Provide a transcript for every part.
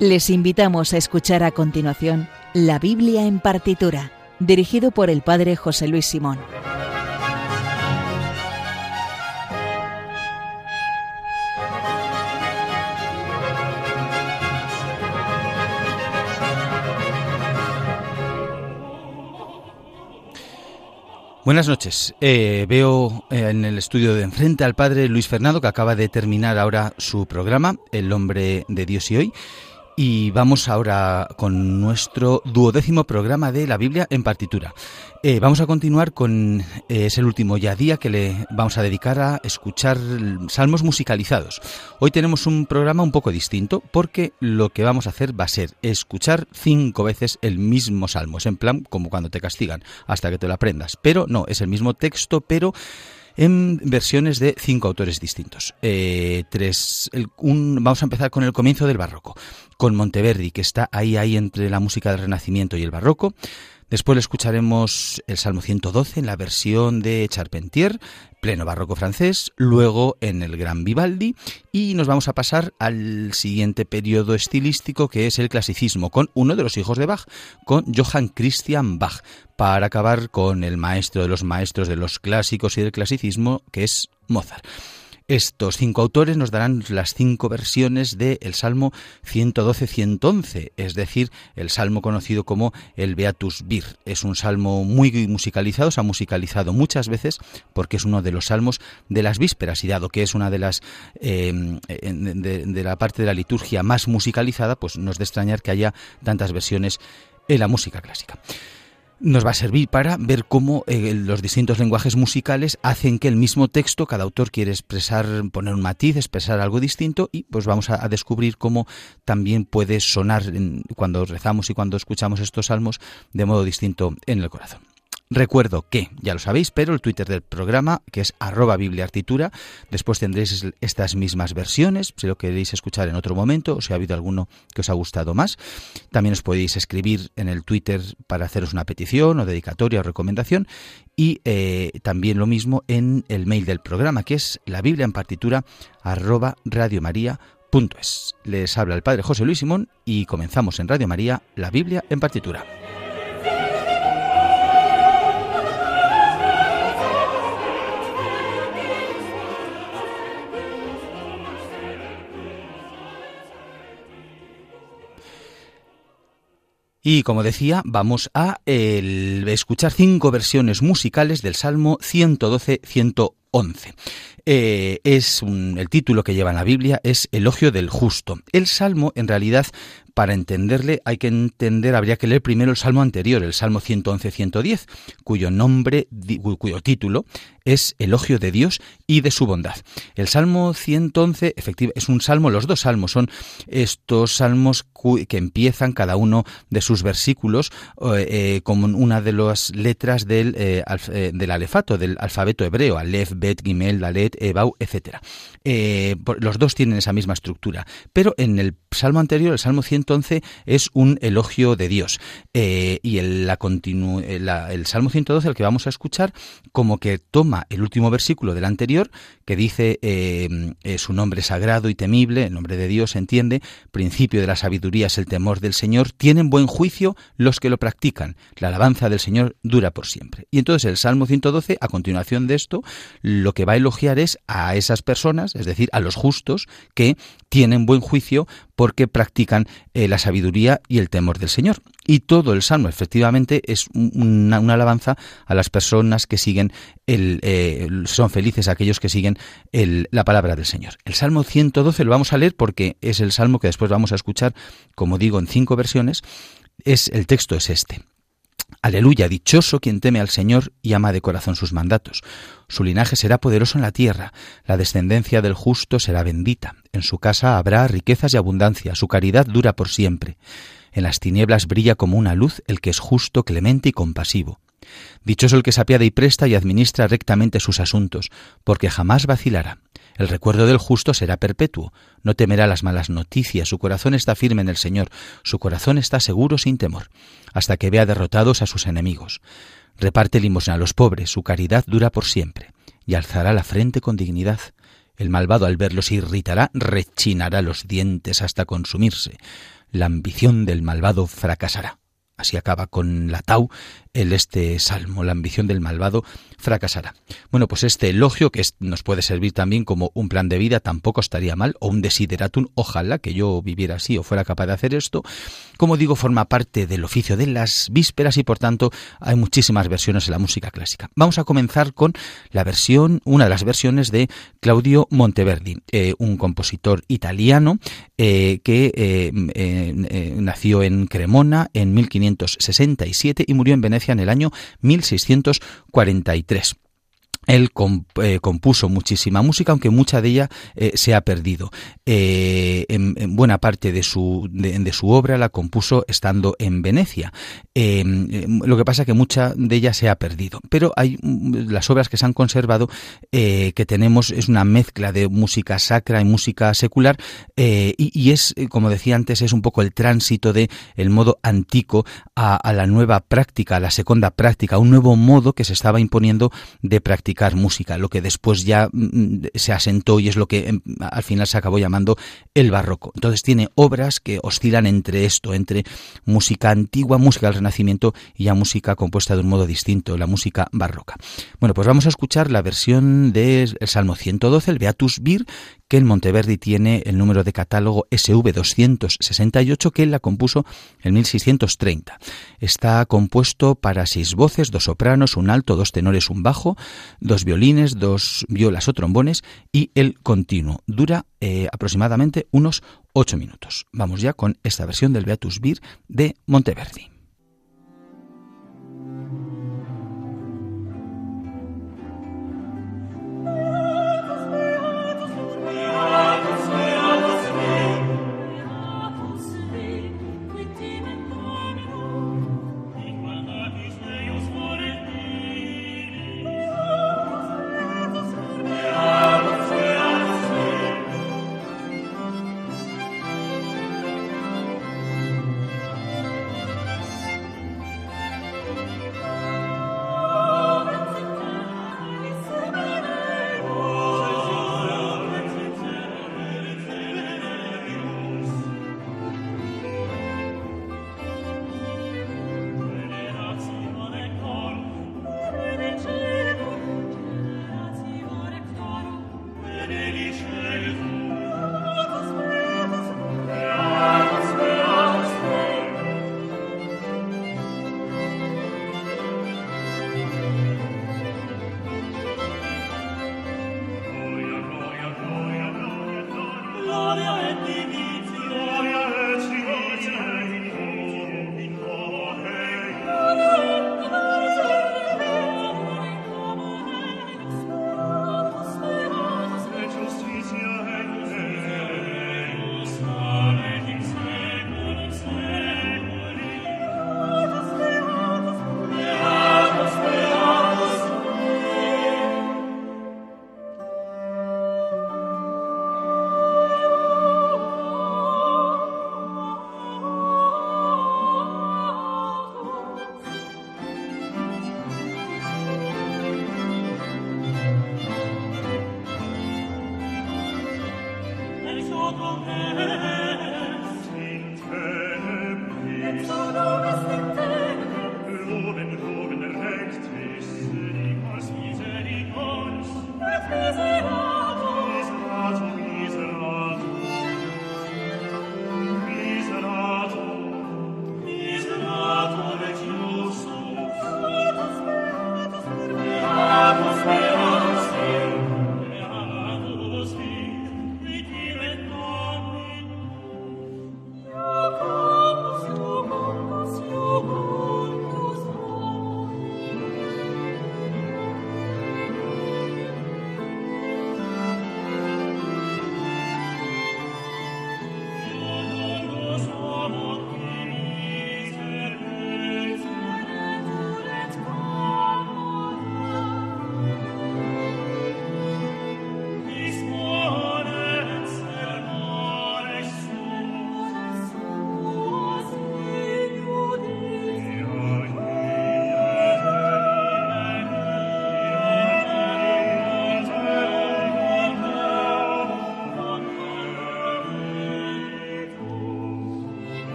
Les invitamos a escuchar a continuación La Biblia en partitura, dirigido por el Padre José Luis Simón. Buenas noches. Eh, veo eh, en el estudio de enfrente al padre Luis Fernando, que acaba de terminar ahora su programa, El hombre de Dios y hoy. Y vamos ahora con nuestro duodécimo programa de la Biblia en partitura. Eh, vamos a continuar con, eh, es el último ya día que le vamos a dedicar a escuchar salmos musicalizados. Hoy tenemos un programa un poco distinto porque lo que vamos a hacer va a ser escuchar cinco veces el mismo salmo. Es en plan como cuando te castigan hasta que te lo aprendas. Pero no, es el mismo texto, pero en versiones de cinco autores distintos. Eh, tres, vamos a empezar con el comienzo del barroco, con Monteverdi, que está ahí, ahí entre la música del Renacimiento y el barroco. Después le escucharemos el Salmo 112 en la versión de Charpentier, pleno barroco francés, luego en el Gran Vivaldi y nos vamos a pasar al siguiente periodo estilístico que es el clasicismo con uno de los hijos de Bach, con Johann Christian Bach, para acabar con el maestro de los maestros de los clásicos y del clasicismo que es Mozart. Estos cinco autores nos darán las cinco versiones del Salmo 112-111, es decir, el salmo conocido como el Beatus Vir. Es un salmo muy musicalizado, se ha musicalizado muchas veces porque es uno de los salmos de las vísperas y dado que es una de las eh, de, de la parte de la liturgia más musicalizada, pues no es de extrañar que haya tantas versiones en la música clásica nos va a servir para ver cómo eh, los distintos lenguajes musicales hacen que el mismo texto, cada autor quiere expresar, poner un matiz, expresar algo distinto y pues vamos a, descubrir cómo también puede sonar cuando rezamos y cuando escuchamos estos salmos de modo distinto en el corazón. Recuerdo que, ya lo sabéis, pero el Twitter del programa, que es arroba bibliartitura, después tendréis estas mismas versiones, si lo queréis escuchar en otro momento, o si ha habido alguno que os ha gustado más. También os podéis escribir en el Twitter para haceros una petición o dedicatoria o recomendación. Y eh, también lo mismo en el mail del programa, que es la Biblia en partitura arroba radiomaria.es. Les habla el Padre José Luis Simón y comenzamos en Radio María, la Biblia en partitura. Y como decía, vamos a escuchar cinco versiones musicales del Salmo 112-111. Eh, es el título que lleva en la Biblia es Elogio del Justo. El Salmo, en realidad, para entenderle hay que entender, habría que leer primero el Salmo anterior, el Salmo 111-110, cuyo nombre, cuyo título es Elogio de Dios y de su bondad. El Salmo 111, efectivamente, es un salmo, los dos salmos son estos salmos que empiezan cada uno de sus versículos eh, con una de las letras del, eh, del alefato, del alfabeto hebreo, Aleph, Bet, Gimel, Dalet, Ebau, etc. los dos tienen esa misma estructura, pero en el salmo anterior, el Salmo 111, es un elogio de Dios. y el, la el Salmo 112, el que vamos a escuchar, como que toma el último versículo del anterior, que dice eh, eh, su nombre sagrado y temible, el nombre de Dios entiende, principio de la sabiduría es el temor del Señor, tienen buen juicio los que lo practican, la alabanza del Señor dura por siempre. Y entonces el Salmo 112, a continuación de esto, lo que va a elogiar a esas personas, es decir, a los justos, que tienen buen juicio porque practican eh, la sabiduría y el temor del Señor. Y todo el salmo, efectivamente, es una, alabanza a las personas que siguen el, eh, son felices aquellos que siguen el, la palabra del Señor. El Salmo 112 lo vamos a leer porque es el salmo que después vamos a escuchar, como digo, en cinco versiones. Es, el texto es este. Aleluya, dichoso quien teme al Señor y ama de corazón sus mandatos. Su linaje será poderoso en la tierra, la descendencia del justo será bendita. En su casa habrá riquezas y abundancia, su caridad dura por siempre. En las tinieblas brilla como una luz el que es justo, clemente y compasivo. Dichoso el que se apiada y presta y administra rectamente sus asuntos, porque jamás vacilará. El recuerdo del justo será perpetuo, no temerá las malas noticias, su corazón está firme en el Señor, su corazón está seguro sin temor, hasta que vea derrotados a sus enemigos. Reparte limosna a los pobres, su caridad dura por siempre, y alzará la frente con dignidad. El malvado al verlos irritará, rechinará los dientes hasta consumirse. La ambición del malvado fracasará. Así acaba con la tau el este salmo, la ambición del malvado fracasará. Bueno, pues este elogio que nos puede servir también como un plan de vida tampoco estaría mal, o un desideratum, ojalá que yo viviera así o fuera capaz de hacer esto. Como digo, forma parte del oficio de las vísperas y por tanto hay muchísimas versiones en la música clásica. Vamos a comenzar con la versión, una de las versiones de Claudio Monteverdi, eh, un compositor italiano eh, que eh, nació en Cremona en 1567 y murió en Venecia en el año 1643. Él eh, compuso muchísima música, aunque mucha de ella eh, se ha perdido. Eh, en, buena parte de su, de, su, obra la compuso estando en Venecia. lo que pasa es que mucha de ella se ha perdido. Pero hay mm, las obras que se han conservado que tenemos es una mezcla de música sacra y música secular y, es, como decía antes, es un poco el tránsito de modo antico a, a la nueva práctica, a la segunda práctica, un nuevo modo que se estaba imponiendo de practicar música, lo que después ya mm, mm, se asentó y es lo que em, al final se acabó llamando el barroco. Entonces tiene obras que oscilan entre esto, entre música antigua, música del Renacimiento y ya música compuesta de un modo distinto, la música barroca. Bueno, pues vamos a escuchar la versión del Salmo 112, el Beatus Vir, que en Monteverdi tiene el número de catálogo SV268 que él la compuso en 1630. Está compuesto para seis voces, dos sopranos, un alto, dos tenores, un bajo, dos violines, dos violas o trombones y el continuo. Dura eh, aproximadamente unos ocho minutos. Vamos ya con esta versión del Beatus Vir de Monteverdi.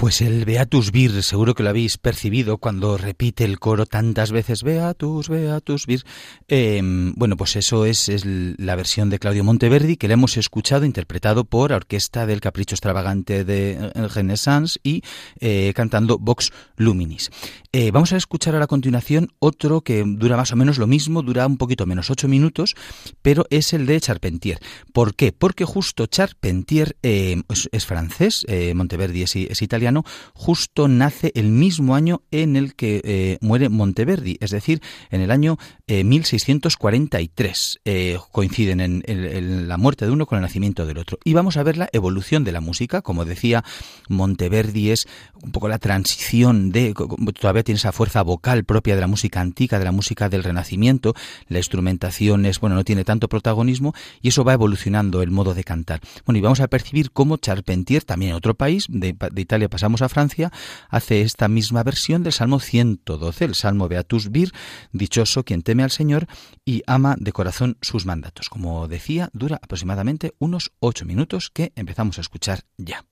Pues el Beatus Vir, seguro que lo habéis percibido cuando repite el coro tantas veces Beatus, Beatus Vir. Em, bueno, pues eso es, es, la versión de Claudio Monteverdi que le hemos escuchado interpretado por la Orquesta del Capricho Extravagante de eh, Renaissance y eh, cantando Vox Luminis. Eh, vamos a escuchar a la continuación otro que dura más o menos lo mismo, dura un poquito menos, ocho minutos, pero es el de Charpentier. ¿Por qué? Porque justo Charpentier es, es, francés, Monteverdi es, es italiano, justo nace el mismo año en el que eh, muere Monteverdi, es decir, en el año 1643. Eh, eh, coinciden en, la muerte de uno con el nacimiento del otro. Y vamos a ver la evolución de la música. Como decía, Monteverdi es un poco la transición de. Todavía tiene esa fuerza vocal propia de la música antigua, de la música del Renacimiento. La instrumentación es, bueno, no tiene tanto protagonismo y eso va evolucionando el modo de cantar. Bueno, y vamos a percibir cómo Charpentier, también en otro país, de, de Italia pasamos a Francia, hace esta misma versión del Salmo 112, el Salmo Beatus Vir, dichoso quien teme al Señor y ama de corazón sus mandatos. Como decía, dura aproximadamente unos ocho minutos que empezamos a escuchar ya.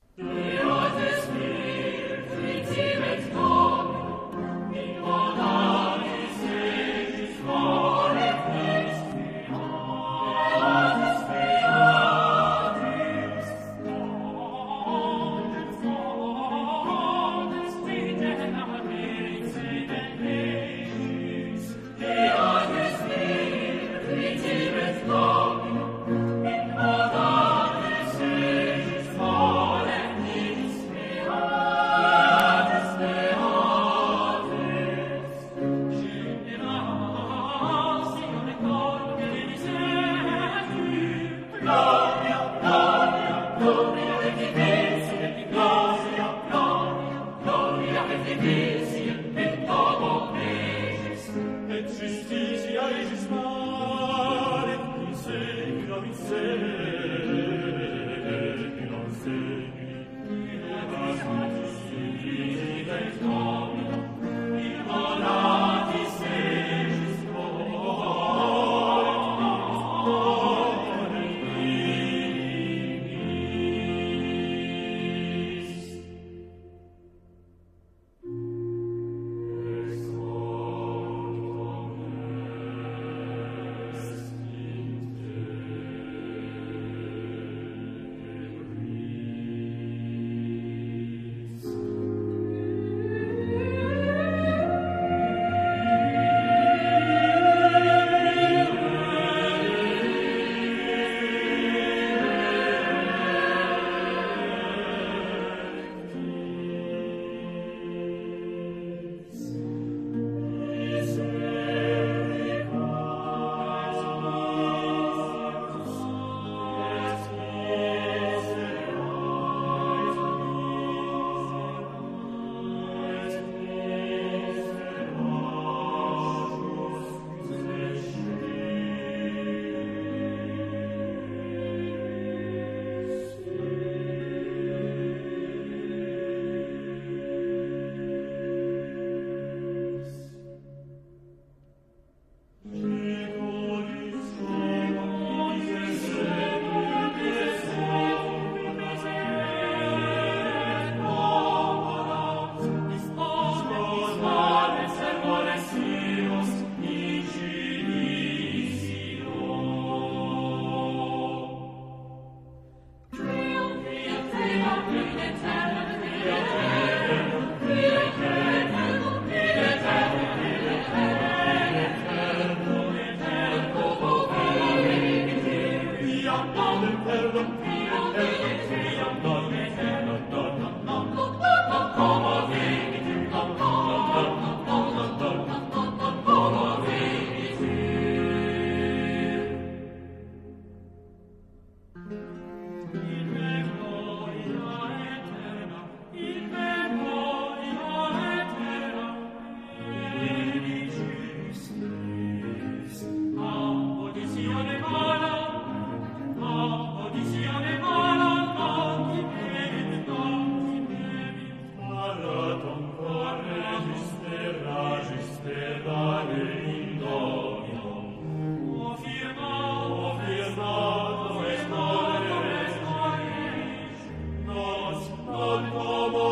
non homo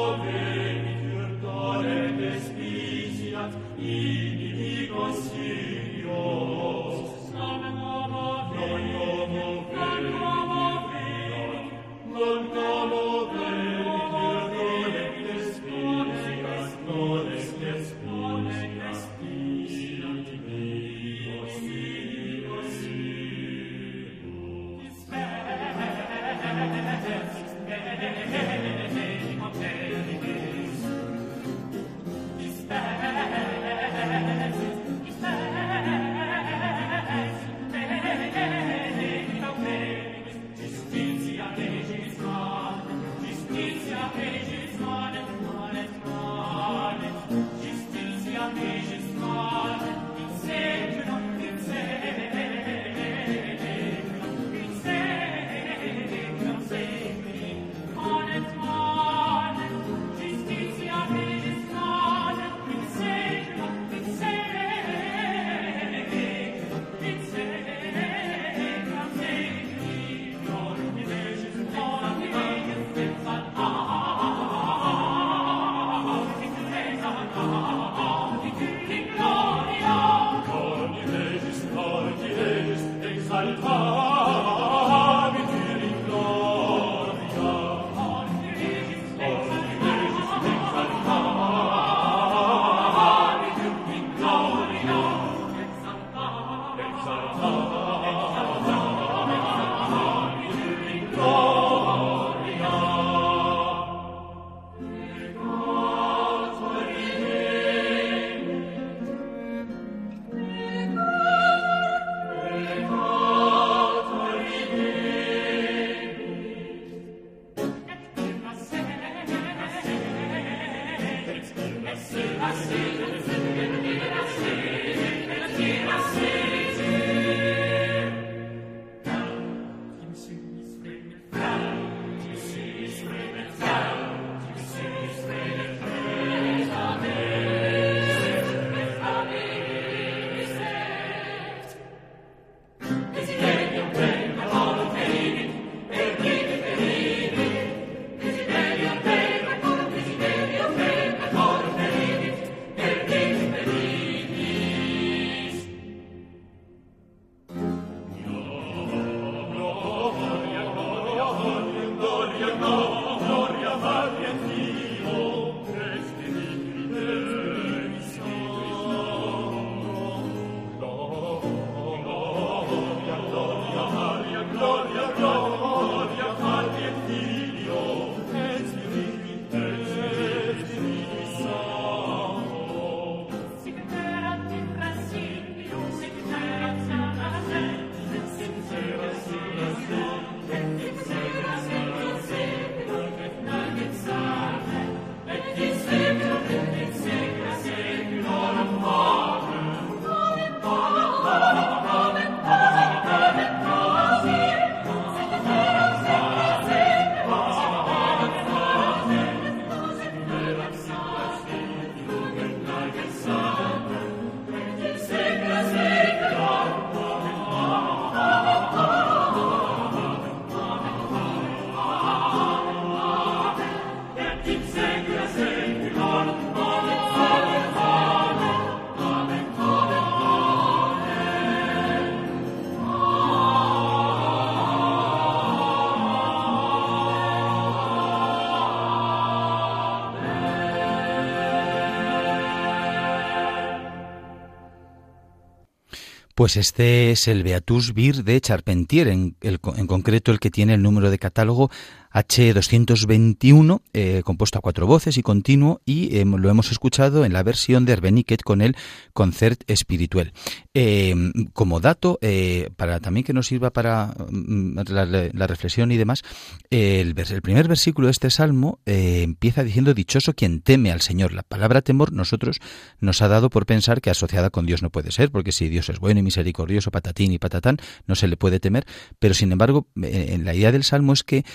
Pues este es el Beatus Vir de Charpentier, en, en concreto el que tiene el número de catálogo H221, eh, compuesto a cuatro voces y continuo, y em, lo hemos escuchado en la versión de Herbeniquet con el Concert Espirituel. Em, como dato, eh, para también que nos sirva para mm, la, reflexión y demás, el, primer versículo de este salmo eh, empieza diciendo dichoso quien teme al Señor. La palabra temor nosotros nos ha dado por pensar que asociada con Dios no puede ser, porque si Dios es bueno y misericordioso, patatín y patatán, no se le puede temer, pero sin embargo, en la idea del salmo es que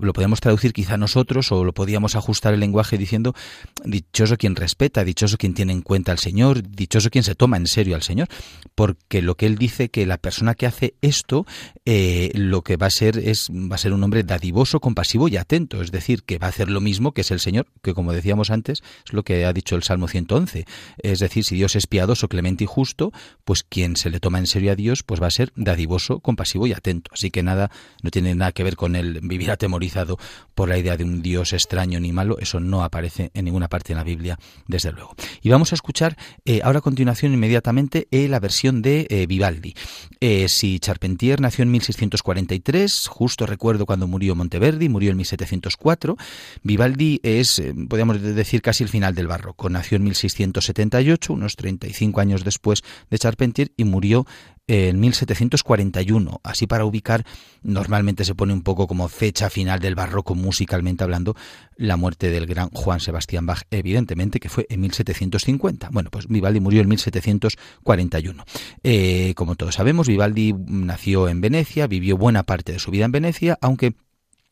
lo podemos traducir quizá nosotros o lo podíamos ajustar el lenguaje diciendo dichoso quien respeta, dichoso quien tiene en cuenta al Señor, dichoso quien se toma en serio al Señor, porque lo que él dice que la persona que hace esto eh, lo que va a ser es va a ser un hombre dadivoso, compasivo y atento, es decir, que va a hacer lo mismo que es el Señor, que como decíamos antes es lo que ha dicho el Salmo 111, es decir, si Dios es piadoso, clemente y justo, pues quien se le toma en serio a Dios, pues va a ser dadivoso, compasivo y atento. Así que nada, no tiene nada que ver con el vivir atemorizado por la idea de un Dios extraño ni malo, eso no aparece en ninguna parte en la Biblia, desde luego. Y vamos a escuchar eh, ahora a continuación inmediatamente eh, la versión de eh, Vivaldi. si Charpentier nació en 1643, justo recuerdo cuando murió Monteverdi, murió en 1704, Vivaldi es, podríamos decir, casi el final del barroco. Nació en 1678, unos 35 años después de Charpentier, y murió en 1741. Así para ubicar, normalmente se pone un poco como fecha final del barroco musicalmente hablando, la muerte del gran Juan Sebastián Bach, evidentemente, que fue en 1750. Bueno, pues Vivaldi murió en 1741. Eh, como todos sabemos, Vivaldi nació en Venecia, vivió buena parte de su vida en Venecia, aunque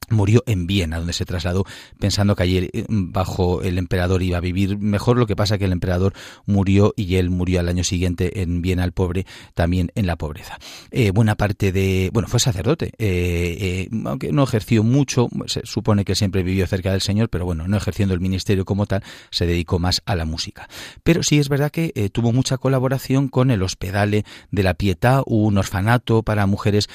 murió en Viena, donde se trasladó pensando que ayer eh, bajo el emperador iba a vivir mejor. Lo que pasa que el emperador murió y él murió al año siguiente en Viena, el pobre, también en la pobreza. Eh, buena parte de, bueno, fue sacerdote, eh, aunque no ejerció mucho, se supone que siempre vivió cerca del Señor, pero bueno, no ejerciendo el ministerio como tal, se dedicó más a la música. Pero sí es verdad que tuvo mucha colaboración con el Hospedale de la Pietà, un orfanato para mujeres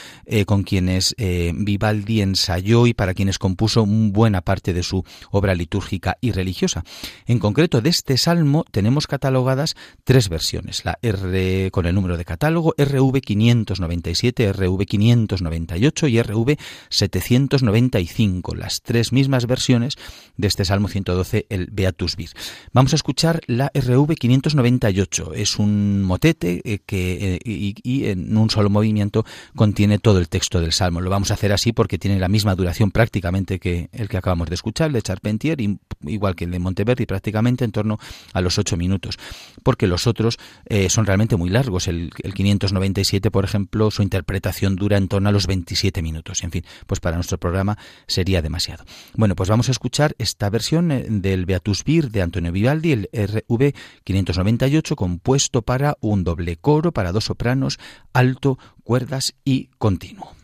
con quienes Vivaldi ensayó y para quienes compuso buena parte de su obra litúrgica y religiosa. En concreto, de este salmo tenemos catalogadas tres versiones, la R con el número de catálogo, RV 597, RV 598 y RV 795, las tres mismas versiones de este salmo 112, el Beatus Vir. Vamos a escuchar la RV 598, es un motete eh, que eh, y en un solo movimiento contiene todo el texto del salmo. Lo vamos a hacer así porque tiene la misma duración prácticamente que el que acabamos de escuchar, el de Charpentier, igual que el de Monteverdi, prácticamente en torno a los ocho minutos, porque los otros eh, son realmente muy largos. El, 597, por ejemplo, su interpretación dura en torno a los 27 minutos. En fin, pues para nuestro programa sería demasiado. Bueno, pues vamos a escuchar esta versión eh, del Beatus Vir de Antonio Vivaldi, el RV 598, compuesto para un doble coro, para dos sopranos, alto, cuerdas y continuo.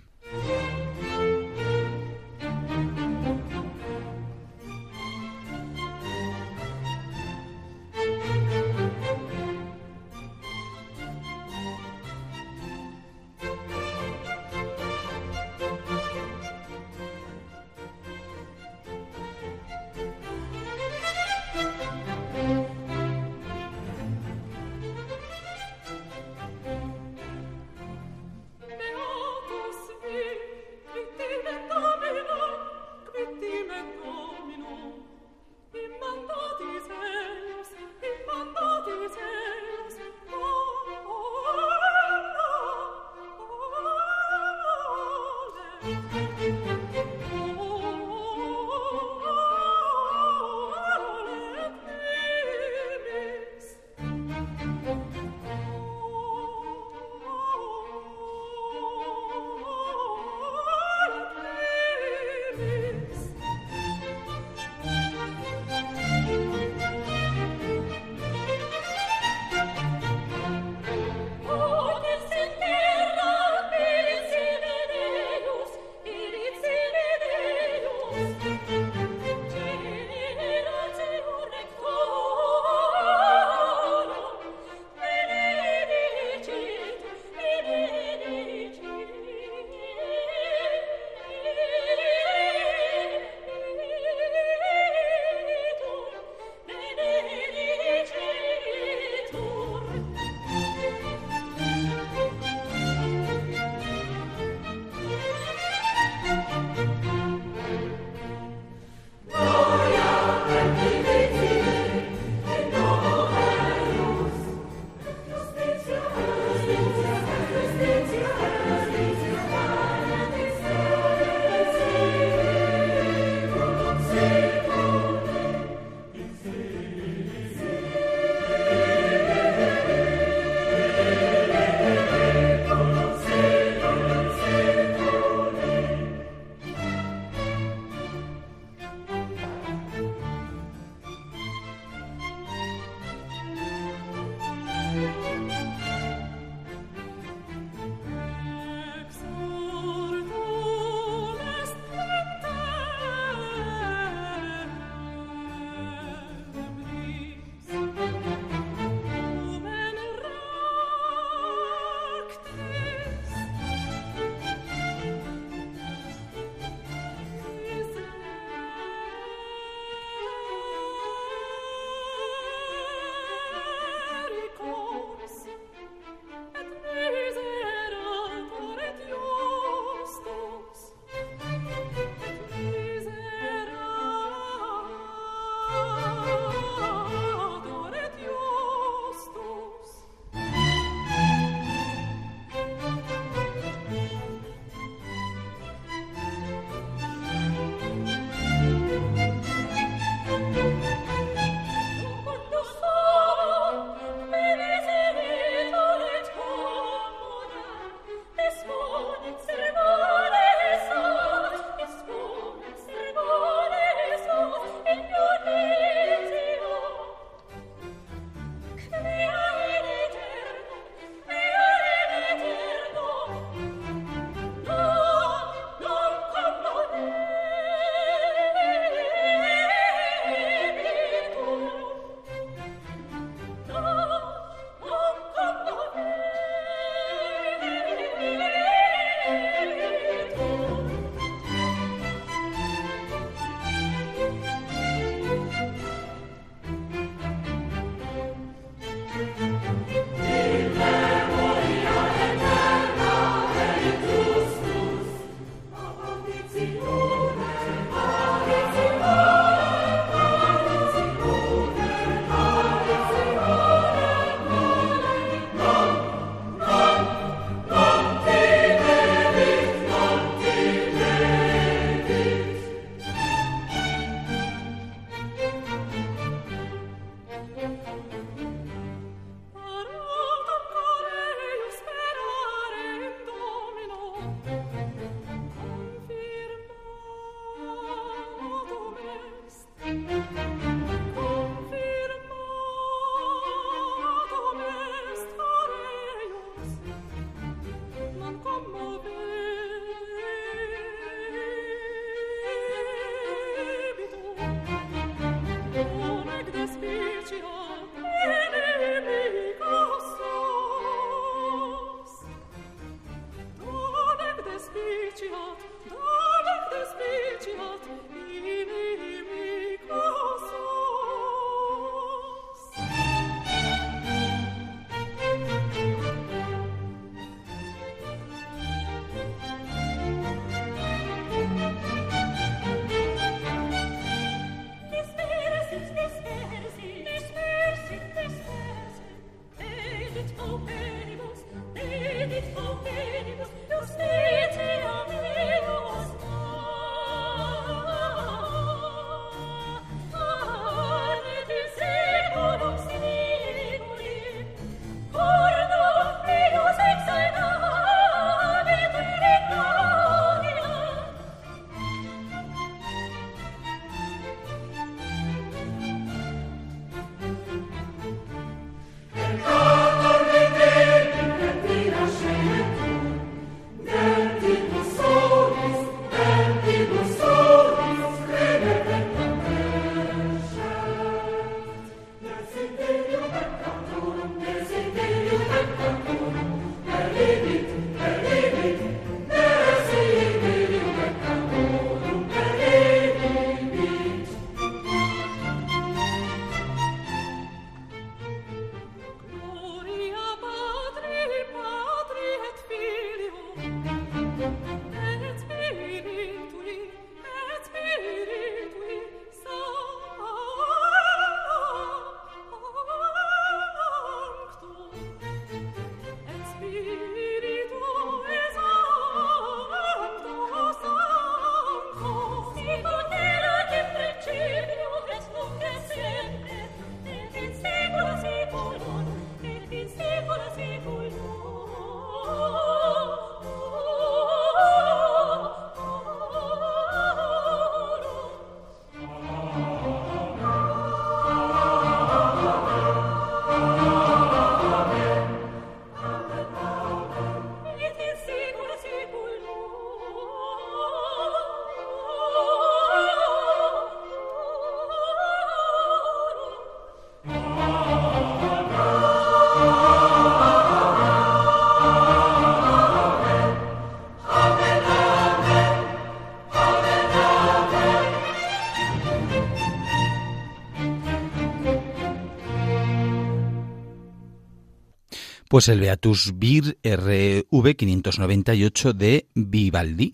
Pues el Beatus Vir RV 598 de Vivaldi.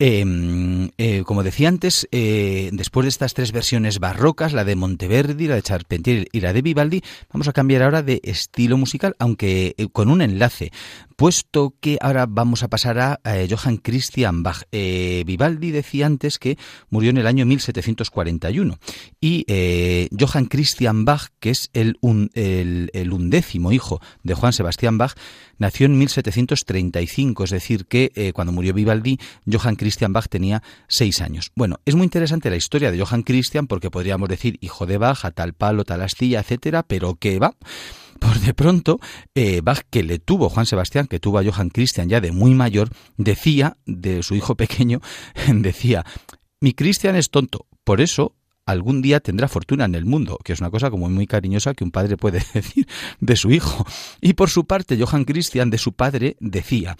Em, eh, como decía antes, eh, después de estas tres versiones barrocas, la de Monteverdi, la de Charpentier y la de Vivaldi, vamos a cambiar ahora de estilo musical, aunque eh, con un enlace, puesto que ahora vamos a pasar a, Johann Christian Bach. Vivaldi decía antes que murió en el año 1741 y Johann Christian Bach, que es el, el undécimo hijo de Juan Sebastián Bach, nació en 1735, es decir, que cuando murió Vivaldi, Johann Christian Bach tenía seis años. Bueno, es muy interesante la historia de Johann Christian porque podríamos decir hijo de Bach, a tal palo, tal astilla, etcétera, pero que va. Por de pronto, eh, Bach, que le tuvo Juan Sebastián, que tuvo a Johann Christian ya de muy mayor, decía de su hijo pequeño, decía, mi Christian es tonto, por eso algún día tendrá fortuna en el mundo, que es una cosa como muy cariñosa que un padre puede decir de su hijo. Y por su parte, Johann Christian de su padre decía,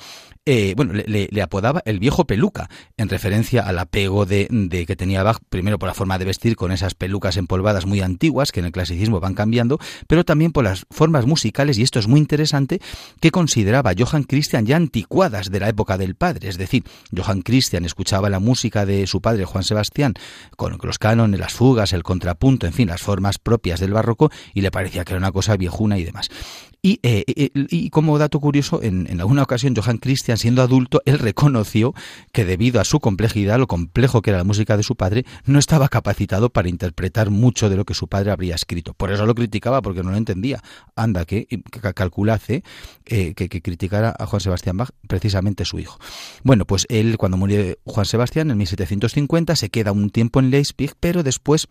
eh, bueno, le, apodaba el viejo peluca, en referencia al apego de, de, que tenía Bach, primero por la forma de vestir con esas pelucas empolvadas muy antiguas, que en el clasicismo van cambiando, pero también por las formas musicales, y esto es muy interesante, que consideraba Johann Christian ya anticuadas de la época del padre. Es decir, Johann Christian escuchaba la música de su padre Juan Sebastián, con los cánones, las fugas, el contrapunto, en fin, las formas propias del barroco, y le parecía que era una cosa viejuna y demás. Y, eh, eh, y como dato curioso, en, en, alguna ocasión Johann Christian, siendo adulto, él reconoció que debido a su complejidad, lo complejo que era la música de su padre, no estaba capacitado para interpretar mucho de lo que su padre habría escrito. Por eso lo criticaba, porque no lo entendía. Anda, que, calculase eh, que, que criticara a Juan Sebastián Bach, precisamente su hijo. Bueno, pues él, cuando murió Juan Sebastián en 1750, se queda un tiempo en Leipzig, pero después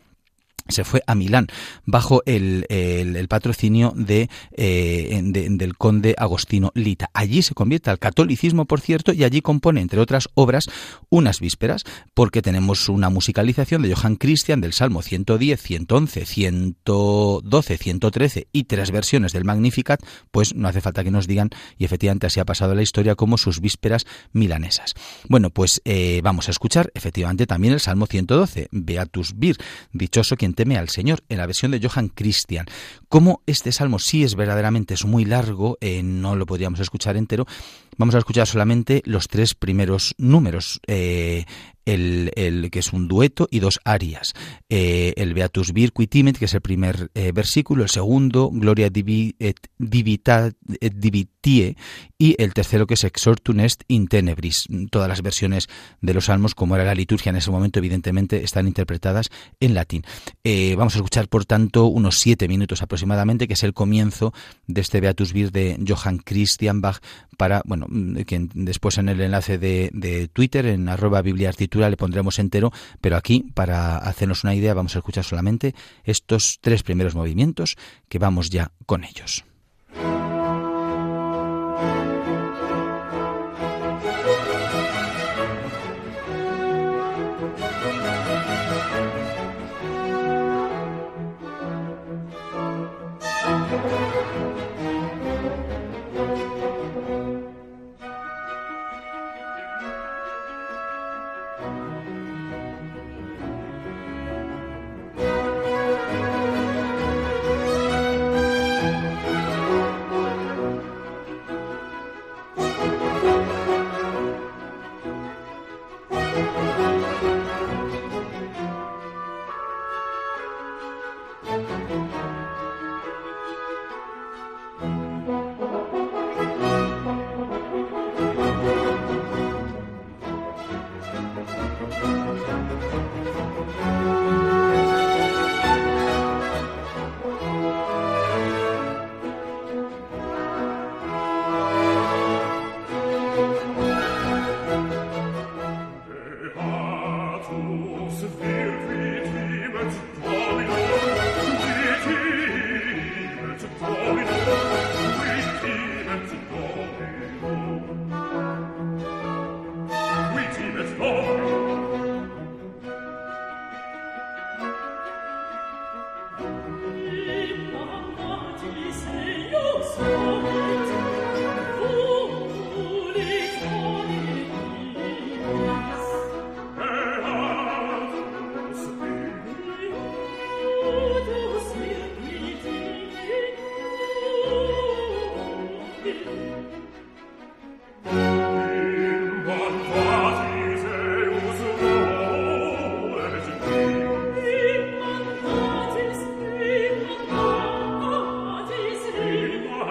se fue a Milán bajo el, el, patrocinio de, eh, del conde Agostino Lita. Allí se convierte al catolicismo, por cierto, y allí compone, entre otras obras, unas vísperas, porque tenemos una musicalización de Johann Christian del Salmo 110, 111, 112, 113 y tres versiones del Magnificat, pues no hace falta que nos digan, y efectivamente así ha pasado la historia, como sus vísperas milanesas. Bueno, pues eh, vamos a escuchar efectivamente también el Salmo 112, Beatus Vir, dichoso teme al Señor, en la versión de Johann Christian. Como este salmo sí es verdaderamente es muy largo, eh, no lo podríamos escuchar entero, vamos a escuchar solamente los tres primeros números. Eh, el, que es un dueto y dos arias. Eh, el Beatus Vir Quitimet, que es el primer versículo, el segundo, Gloria et, divitie, y el tercero que es Exhortum est in tenebris. Todas las versiones de los salmos, como era la liturgia en ese momento, evidentemente están interpretadas en latín. Eh, vamos a escuchar, por tanto, unos siete minutos aproximadamente, que es el comienzo de este Beatus Vir de Johann Christian Bach, para, bueno, que después en el enlace de, de Twitter, en arroba Biblia Le pondremos entero, pero aquí, para hacernos una idea, vamos a escuchar solamente estos tres primeros movimientos, que vamos ya con ellos.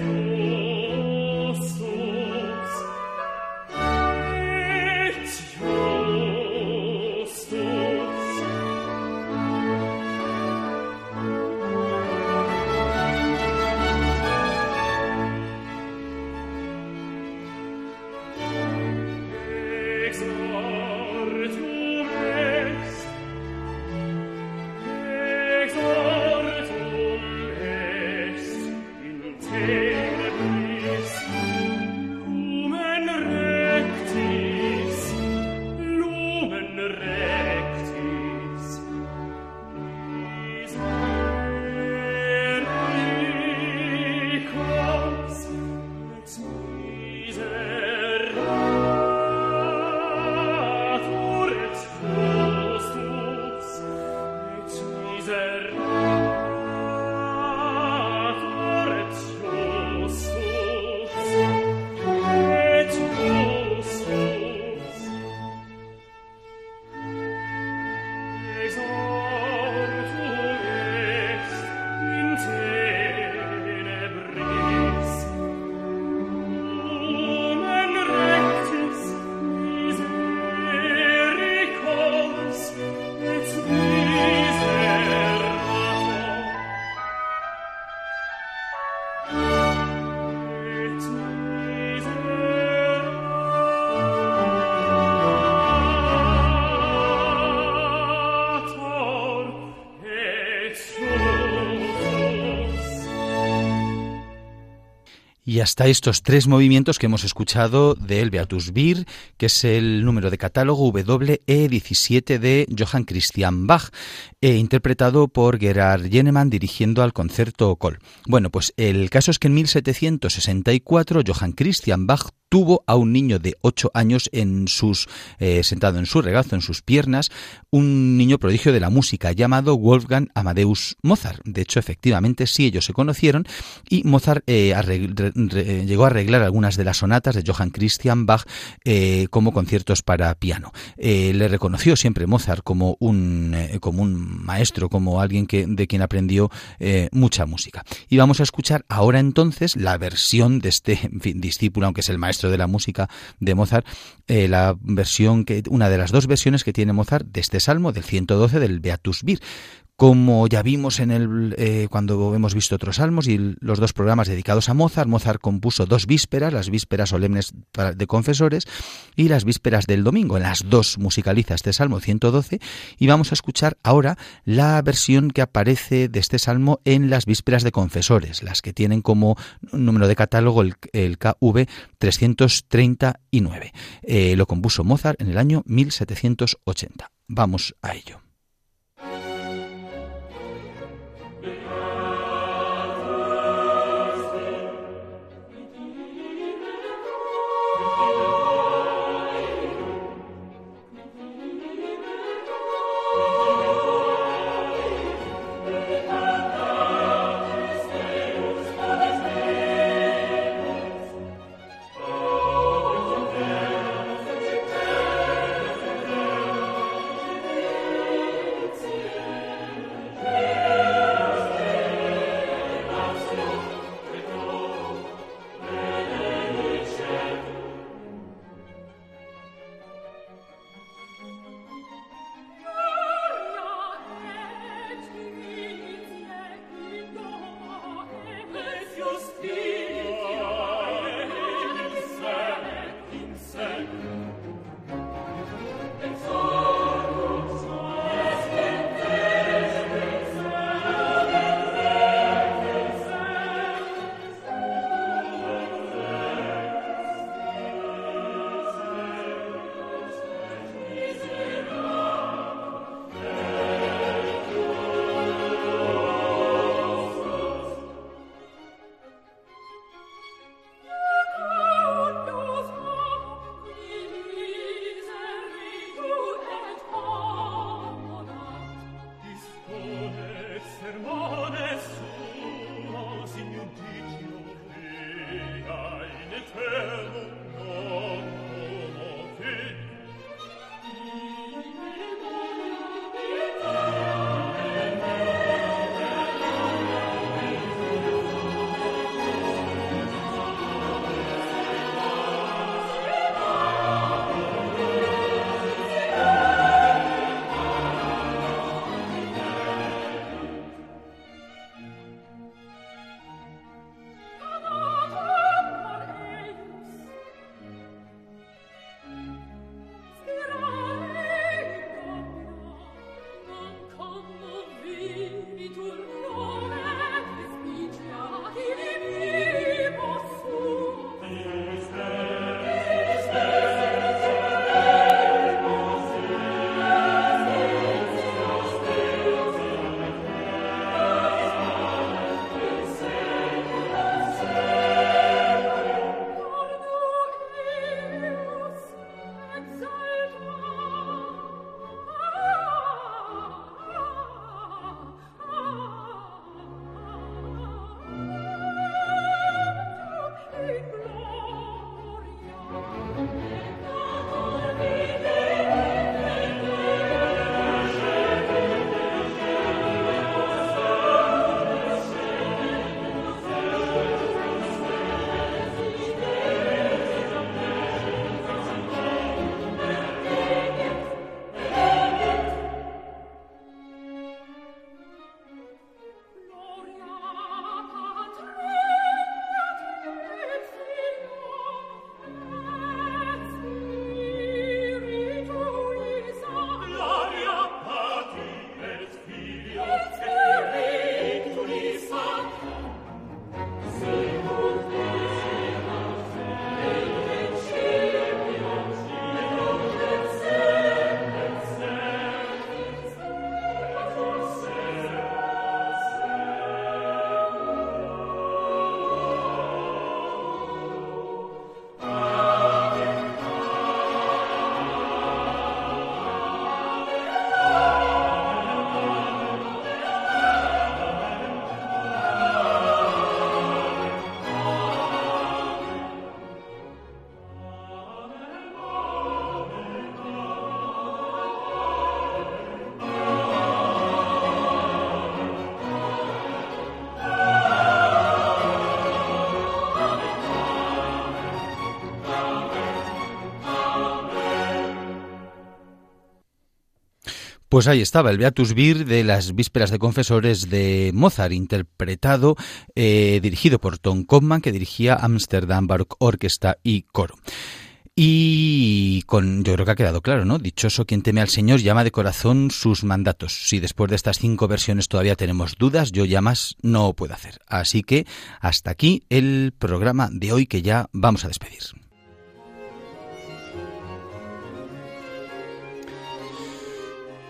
me. Y hasta estos tres movimientos que hemos escuchado del Beatus Bir, que es el número de catálogo WE17 de Johann Christian Bach, e interpretado por Gerard Jenemann dirigiendo al concierto Col. Bueno, pues el caso es que en 1764 Johann Christian Bach tuvo a un niño de ocho años en sus, eh, sentado en su regazo, en sus piernas, un niño prodigio de la música llamado Wolfgang Amadeus Mozart. De hecho, efectivamente, sí ellos se conocieron y Mozart eh, llegó a arreglar algunas de las sonatas de Johann Christian Bach eh, como conciertos para piano. le reconoció siempre Mozart como un, como un maestro, como alguien que, de quien aprendió mucha música. Y vamos a escuchar ahora entonces la versión de este discípulo, aunque es el maestro de la música de Mozart, eh, la versión que, una de las dos versiones que tiene Mozart de este salmo, del 112 del Beatus Vir. Como ya vimos en el eh, cuando hemos visto otros salmos y los dos programas dedicados a Mozart, Mozart compuso dos vísperas, las vísperas solemnes de confesores y las vísperas del domingo. En las dos musicaliza este salmo 112 y vamos a escuchar ahora la versión que aparece de este salmo en las vísperas de confesores, las que tienen como número de catálogo el, KV 339. Eh, lo compuso Mozart en el año 1780. Vamos a ello. Pues ahí estaba el Beatus Vir de las vísperas de confesores de Mozart, interpretado, eh, dirigido por Tom Kopman, que dirigía Amsterdam Baroque Orquesta y Coro. Y con, yo creo que ha quedado claro, ¿no? Dichoso quien teme al Señor llama de corazón sus mandatos. Si después de estas cinco versiones todavía tenemos dudas, yo ya más no puedo hacer. Así que hasta aquí el programa de hoy que ya vamos a despedir.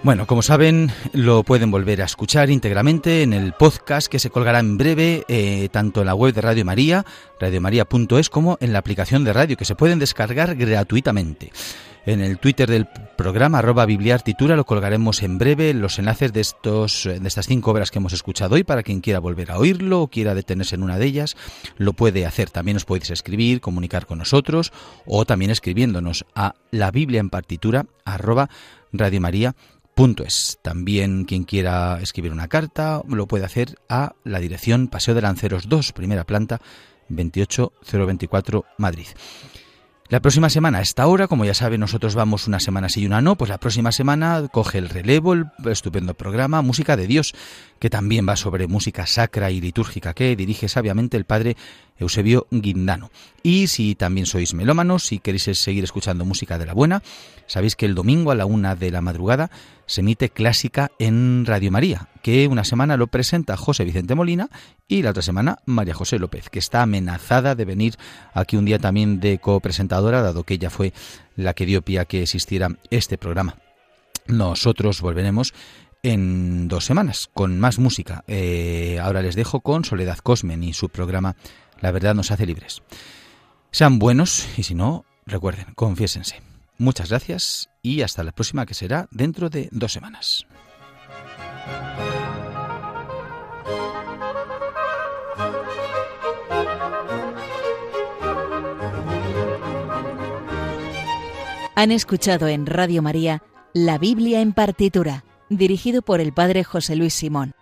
Bueno, como saben, lo pueden volver a escuchar íntegramente en el podcast que se colgará en breve, eh, tanto en la web de Radio María, radiomaria.es, como en la aplicación de radio, que se pueden descargar gratuitamente. En el Twitter del programa, arroba bibliartitura, lo colgaremos en breve los enlaces de, estos, de estas cinco obras que hemos escuchado hoy para quien quiera volver a oírlo o quiera detenerse en una de ellas, lo puede hacer. También os podéis escribir, comunicar con nosotros o también escribiéndonos a la Biblia en partitura, arroba radiomaria.es es. También quien quiera escribir una carta lo puede hacer a la dirección Paseo de Lanceros 2, primera planta, 28024 Madrid. La próxima semana, a esta hora, como ya saben, nosotros vamos una semana sí y una no, pues la próxima semana coge el relevo, el estupendo programa Música de Dios, que también va sobre música sacra y litúrgica, que dirige sabiamente el padre Eusebio Guindano. Y si también sois melómanos, si queréis seguir escuchando música de la buena, sabéis que el domingo a la una de la madrugada se emite Clásica en Radio María, que una semana lo presenta José Vicente Molina y la otra semana María José López, que está amenazada de venir aquí un día también de copresentadora, dado que ella fue la que dio pie a que existiera este programa. Nosotros volveremos en dos semanas con más música. Eh, ahora les dejo con Soledad Cosmen y su programa La verdad nos hace libres. Sean buenos y si no, recuerden, confiésense. Muchas gracias y hasta la próxima que será dentro de dos semanas. Han escuchado en Radio María La Biblia en partitura, dirigido por el Padre José Luis Simón.